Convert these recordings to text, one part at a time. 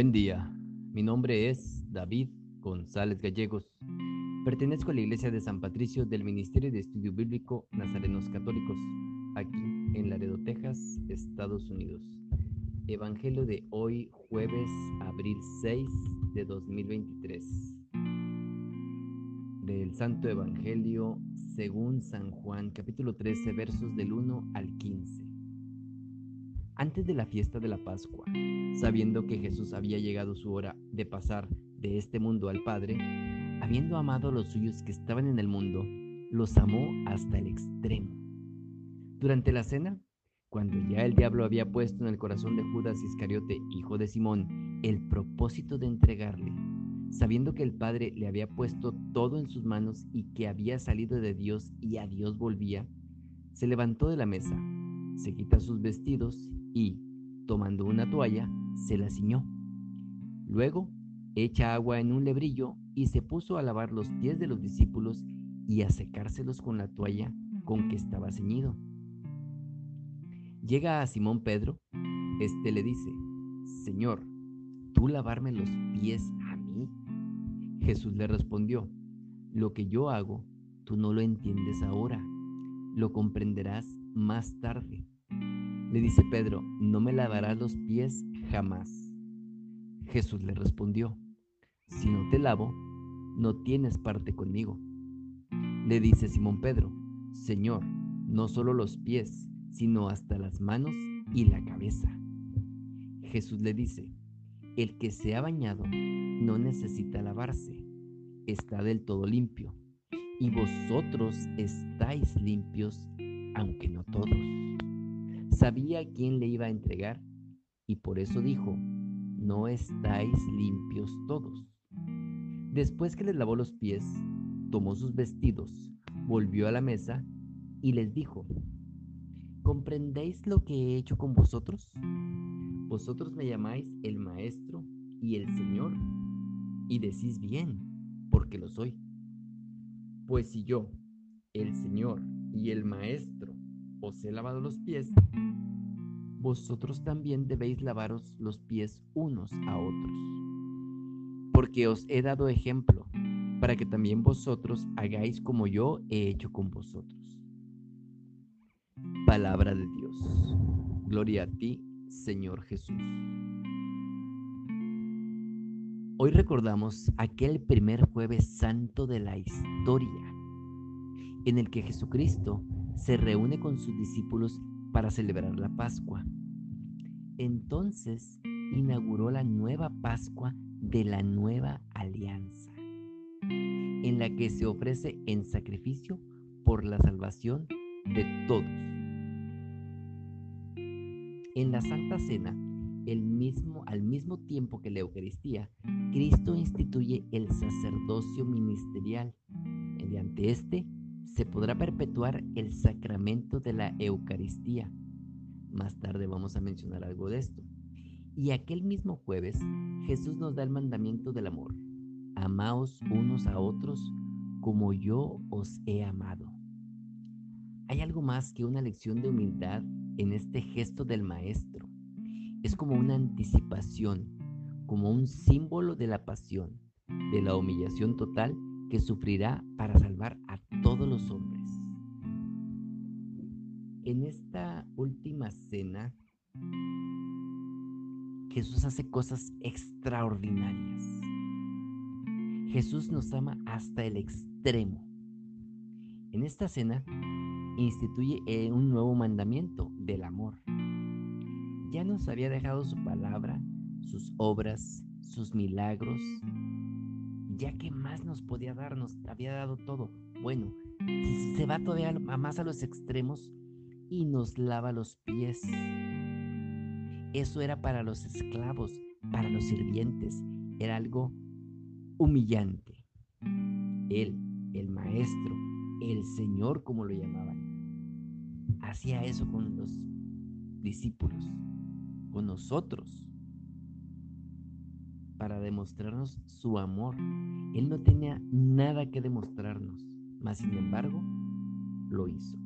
Buen día, mi nombre es David González Gallegos. Pertenezco a la Iglesia de San Patricio del Ministerio de Estudio Bíblico Nazarenos Católicos, aquí en Laredo, Texas, Estados Unidos. Evangelio de hoy, jueves, abril 6 de 2023. Del Santo Evangelio según San Juan, capítulo 13, versos del 1 al 15 antes de la fiesta de la Pascua, sabiendo que Jesús había llegado su hora de pasar de este mundo al Padre, habiendo amado a los suyos que estaban en el mundo, los amó hasta el extremo. Durante la cena, cuando ya el diablo había puesto en el corazón de Judas Iscariote, hijo de Simón, el propósito de entregarle, sabiendo que el Padre le había puesto todo en sus manos y que había salido de Dios y a Dios volvía, se levantó de la mesa, se quita sus vestidos y, tomando una toalla, se la ciñó. Luego, echa agua en un lebrillo y se puso a lavar los pies de los discípulos y a secárselos con la toalla con que estaba ceñido. Llega a Simón Pedro, este le dice, Señor, ¿tú lavarme los pies a mí? Jesús le respondió, lo que yo hago, tú no lo entiendes ahora, lo comprenderás más tarde. Le dice Pedro, no me lavarás los pies jamás. Jesús le respondió, si no te lavo, no tienes parte conmigo. Le dice Simón Pedro, Señor, no solo los pies, sino hasta las manos y la cabeza. Jesús le dice, el que se ha bañado no necesita lavarse, está del todo limpio, y vosotros estáis limpios, aunque no todos sabía quién le iba a entregar y por eso dijo, no estáis limpios todos. Después que les lavó los pies, tomó sus vestidos, volvió a la mesa y les dijo, ¿comprendéis lo que he hecho con vosotros? Vosotros me llamáis el Maestro y el Señor, y decís bien, porque lo soy. Pues si yo, el Señor y el Maestro, os he lavado los pies, vosotros también debéis lavaros los pies unos a otros. Porque os he dado ejemplo, para que también vosotros hagáis como yo he hecho con vosotros. Palabra de Dios. Gloria a ti, Señor Jesús. Hoy recordamos aquel primer jueves santo de la historia, en el que Jesucristo se reúne con sus discípulos para celebrar la Pascua. Entonces inauguró la nueva Pascua de la nueva alianza, en la que se ofrece en sacrificio por la salvación de todos. En la Santa Cena, el mismo, al mismo tiempo que la Eucaristía, Cristo instituye el sacerdocio ministerial. Mediante este se podrá perpetuar el sacramento de la Eucaristía. Más tarde vamos a mencionar algo de esto. Y aquel mismo jueves Jesús nos da el mandamiento del amor. Amaos unos a otros como yo os he amado. Hay algo más que una lección de humildad en este gesto del Maestro. Es como una anticipación, como un símbolo de la pasión, de la humillación total que sufrirá para salvar a todos los hombres. En esta última cena, Jesús hace cosas extraordinarias. Jesús nos ama hasta el extremo. En esta cena instituye eh, un nuevo mandamiento del amor. Ya nos había dejado su palabra, sus obras, sus milagros, ya que más nos podía dar, nos había dado todo. Bueno, se va todavía más a los extremos y nos lava los pies. Eso era para los esclavos, para los sirvientes, era algo humillante. Él, el maestro, el Señor, como lo llamaban, hacía eso con los discípulos, con nosotros para demostrarnos su amor. Él no tenía nada que demostrarnos, mas sin embargo lo hizo.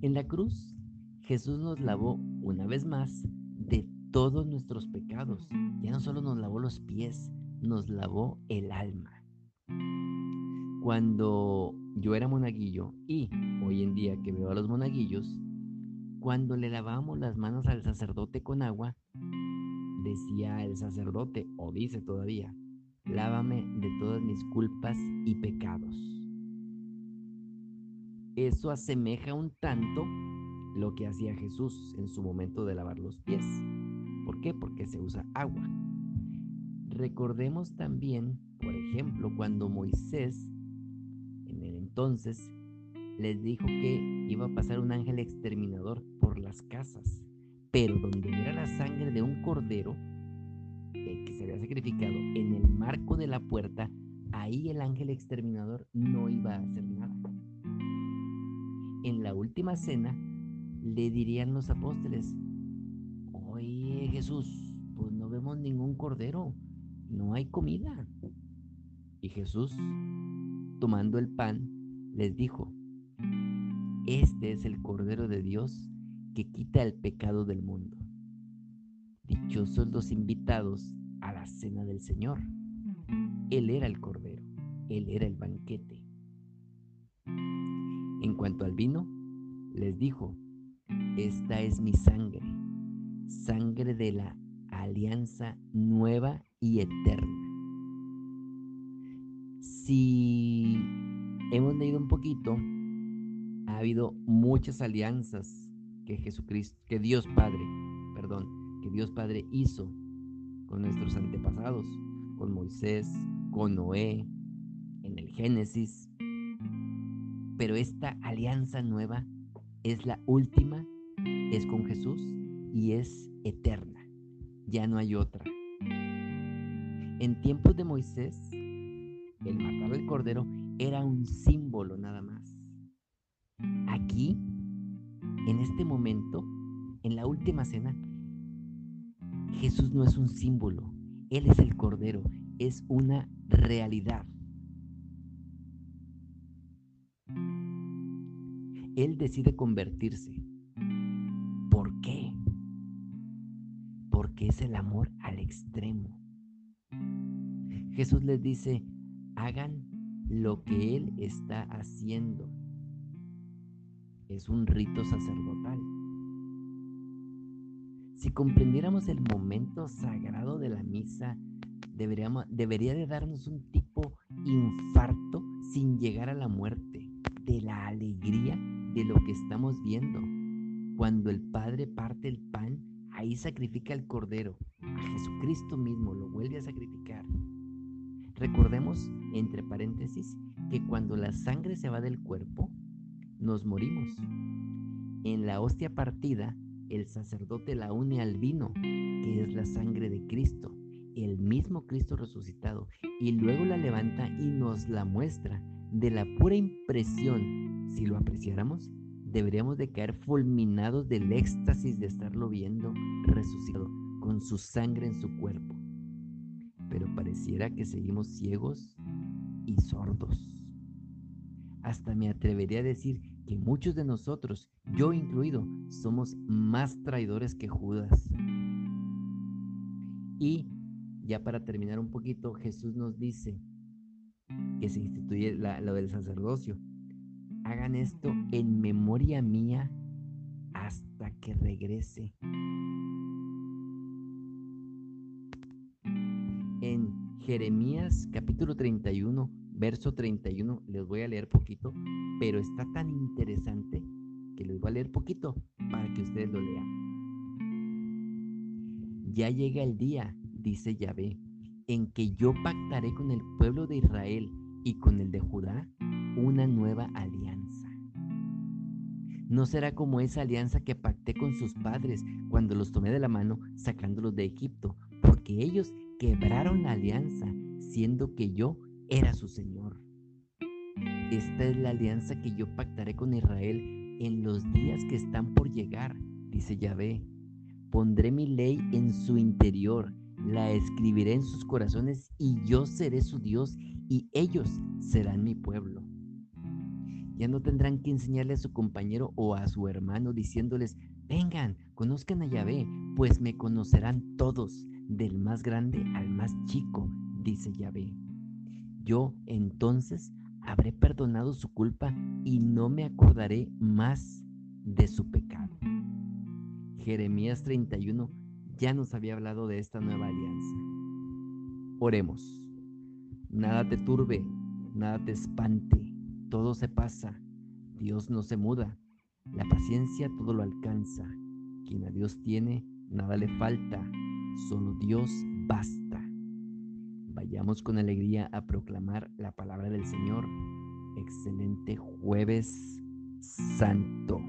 En la cruz, Jesús nos lavó una vez más de todos nuestros pecados. Ya no solo nos lavó los pies, nos lavó el alma. Cuando yo era monaguillo y hoy en día que veo a los monaguillos, cuando le lavamos las manos al sacerdote con agua, decía el sacerdote, o dice todavía, lávame de todas mis culpas y pecados. Eso asemeja un tanto lo que hacía Jesús en su momento de lavar los pies. ¿Por qué? Porque se usa agua. Recordemos también, por ejemplo, cuando Moisés, en el entonces, les dijo que iba a pasar un ángel exterminador por las casas, pero donde era la sangre de un cordero eh, que se había sacrificado en el marco de la puerta, ahí el ángel exterminador no iba a hacer nada. En la última cena le dirían los apóstoles, oye Jesús, pues no vemos ningún cordero, no hay comida. Y Jesús, tomando el pan, les dijo, este es el Cordero de Dios que quita el pecado del mundo. Dichosos los invitados a la cena del Señor. Él era el Cordero, Él era el banquete. En cuanto al vino, les dijo, esta es mi sangre, sangre de la alianza nueva y eterna. Si hemos leído un poquito, ha habido muchas alianzas que Jesucristo, que Dios Padre, perdón, que Dios Padre hizo con nuestros antepasados, con Moisés, con Noé, en el Génesis. Pero esta alianza nueva es la última, es con Jesús y es eterna. Ya no hay otra. En tiempos de Moisés, el matar al cordero era un símbolo nada más. Aquí, en este momento, en la última cena, Jesús no es un símbolo, Él es el cordero, es una realidad. Él decide convertirse. ¿Por qué? Porque es el amor al extremo. Jesús les dice, hagan lo que Él está haciendo. Es un rito sacerdotal. Si comprendiéramos el momento sagrado de la misa, deberíamos, debería de darnos un tipo infarto sin llegar a la muerte, de la alegría de lo que estamos viendo. Cuando el Padre parte el pan, ahí sacrifica el Cordero. A Jesucristo mismo lo vuelve a sacrificar. Recordemos, entre paréntesis, que cuando la sangre se va del cuerpo, nos morimos. En la hostia partida, el sacerdote la une al vino, que es la sangre de Cristo, el mismo Cristo resucitado, y luego la levanta y nos la muestra. De la pura impresión, si lo apreciáramos, deberíamos de caer fulminados del éxtasis de estarlo viendo resucitado, con su sangre en su cuerpo pero pareciera que seguimos ciegos y sordos. Hasta me atrevería a decir que muchos de nosotros, yo incluido, somos más traidores que Judas. Y ya para terminar un poquito, Jesús nos dice que se instituye lo del sacerdocio. Hagan esto en memoria mía hasta que regrese. Jeremías capítulo 31, verso 31, les voy a leer poquito, pero está tan interesante que les voy a leer poquito para que ustedes lo lean. Ya llega el día, dice Yahvé, en que yo pactaré con el pueblo de Israel y con el de Judá una nueva alianza. No será como esa alianza que pacté con sus padres cuando los tomé de la mano sacándolos de Egipto, porque ellos quebraron la alianza, siendo que yo era su Señor. Esta es la alianza que yo pactaré con Israel en los días que están por llegar, dice Yahvé. Pondré mi ley en su interior, la escribiré en sus corazones y yo seré su Dios y ellos serán mi pueblo. Ya no tendrán que enseñarle a su compañero o a su hermano diciéndoles, vengan, conozcan a Yahvé, pues me conocerán todos, del más grande al más chico, dice Yahvé. Yo entonces habré perdonado su culpa y no me acordaré más de su pecado. Jeremías 31 ya nos había hablado de esta nueva alianza. Oremos. Nada te turbe, nada te espante, todo se pasa, Dios no se muda, la paciencia todo lo alcanza, quien a Dios tiene, nada le falta, solo Dios basta. Vayamos con alegría a proclamar la palabra del Señor. Excelente jueves santo.